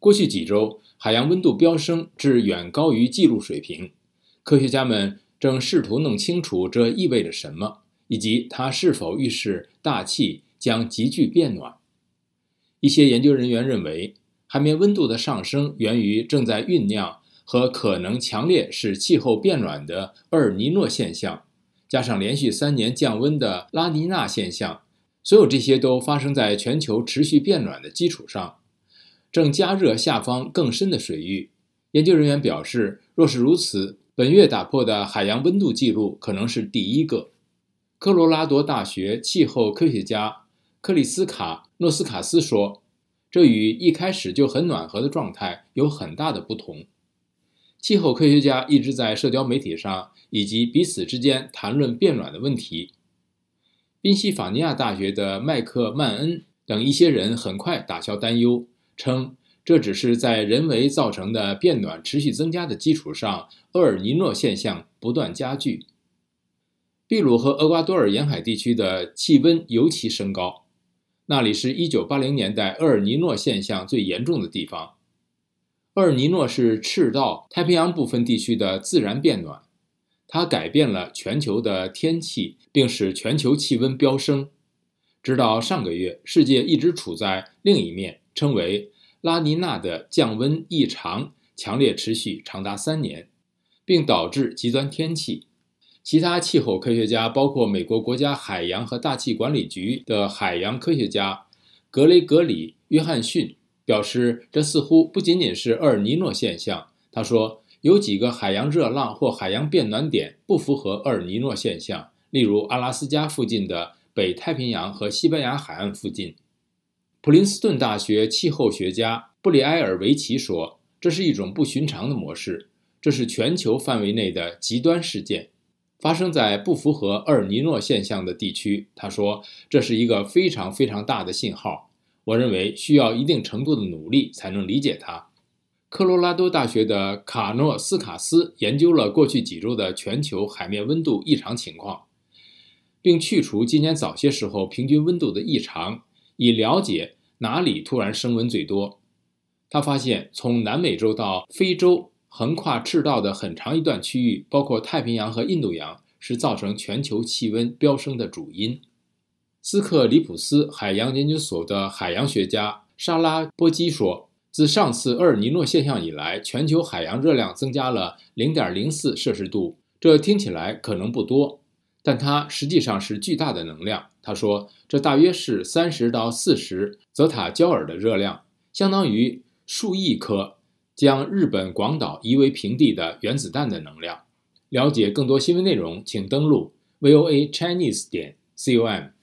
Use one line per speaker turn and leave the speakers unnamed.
过去几周，海洋温度飙升至远高于记录水平。科学家们正试图弄清楚这意味着什么，以及它是否预示大气将急剧变暖。一些研究人员认为，海面温度的上升源于正在酝酿和可能强烈使气候变暖的厄尔尼诺现象，加上连续三年降温的拉尼娜现象。所有这些都发生在全球持续变暖的基础上。正加热下方更深的水域。研究人员表示，若是如此，本月打破的海洋温度记录可能是第一个。科罗拉多大学气候科学家克里斯卡诺斯卡斯说：“这与一开始就很暖和的状态有很大的不同。”气候科学家一直在社交媒体上以及彼此之间谈论变暖的问题。宾夕法尼亚大学的麦克曼恩等一些人很快打消担忧。称这只是在人为造成的变暖持续增加的基础上，厄尔尼诺现象不断加剧。秘鲁和厄瓜多尔沿海地区的气温尤其升高，那里是一九八零年代厄尔尼诺现象最严重的地方。厄尔尼诺是赤道太平洋部分地区的自然变暖，它改变了全球的天气，并使全球气温飙升。直到上个月，世界一直处在另一面。称为拉尼娜的降温异常强烈，持续长达三年，并导致极端天气。其他气候科学家，包括美国国家海洋和大气管理局的海洋科学家格雷格里·约翰逊表示，这似乎不仅仅是厄尔尼诺现象。他说，有几个海洋热浪或海洋变暖点不符合厄尔尼诺现象，例如阿拉斯加附近的北太平洋和西班牙海岸附近。普林斯顿大学气候学家布里埃尔维奇说：“这是一种不寻常的模式，这是全球范围内的极端事件，发生在不符合厄尔尼诺现象的地区。”他说：“这是一个非常非常大的信号。我认为需要一定程度的努力才能理解它。”科罗拉多大学的卡诺斯卡斯研究了过去几周的全球海面温度异常情况，并去除今年早些时候平均温度的异常。以了解哪里突然升温最多，他发现从南美洲到非洲横跨赤道的很长一段区域，包括太平洋和印度洋，是造成全球气温飙升的主因。斯克里普斯海洋研究所的海洋学家沙拉波基说：“自上次厄尔尼诺现象以来，全球海洋热量增加了0.04摄氏度。这听起来可能不多，但它实际上是巨大的能量。”他说：“这大约是三十到四十泽塔焦耳的热量，相当于数亿颗将日本广岛夷为平地的原子弹的能量。”了解更多新闻内容，请登录 voa chinese 点 com。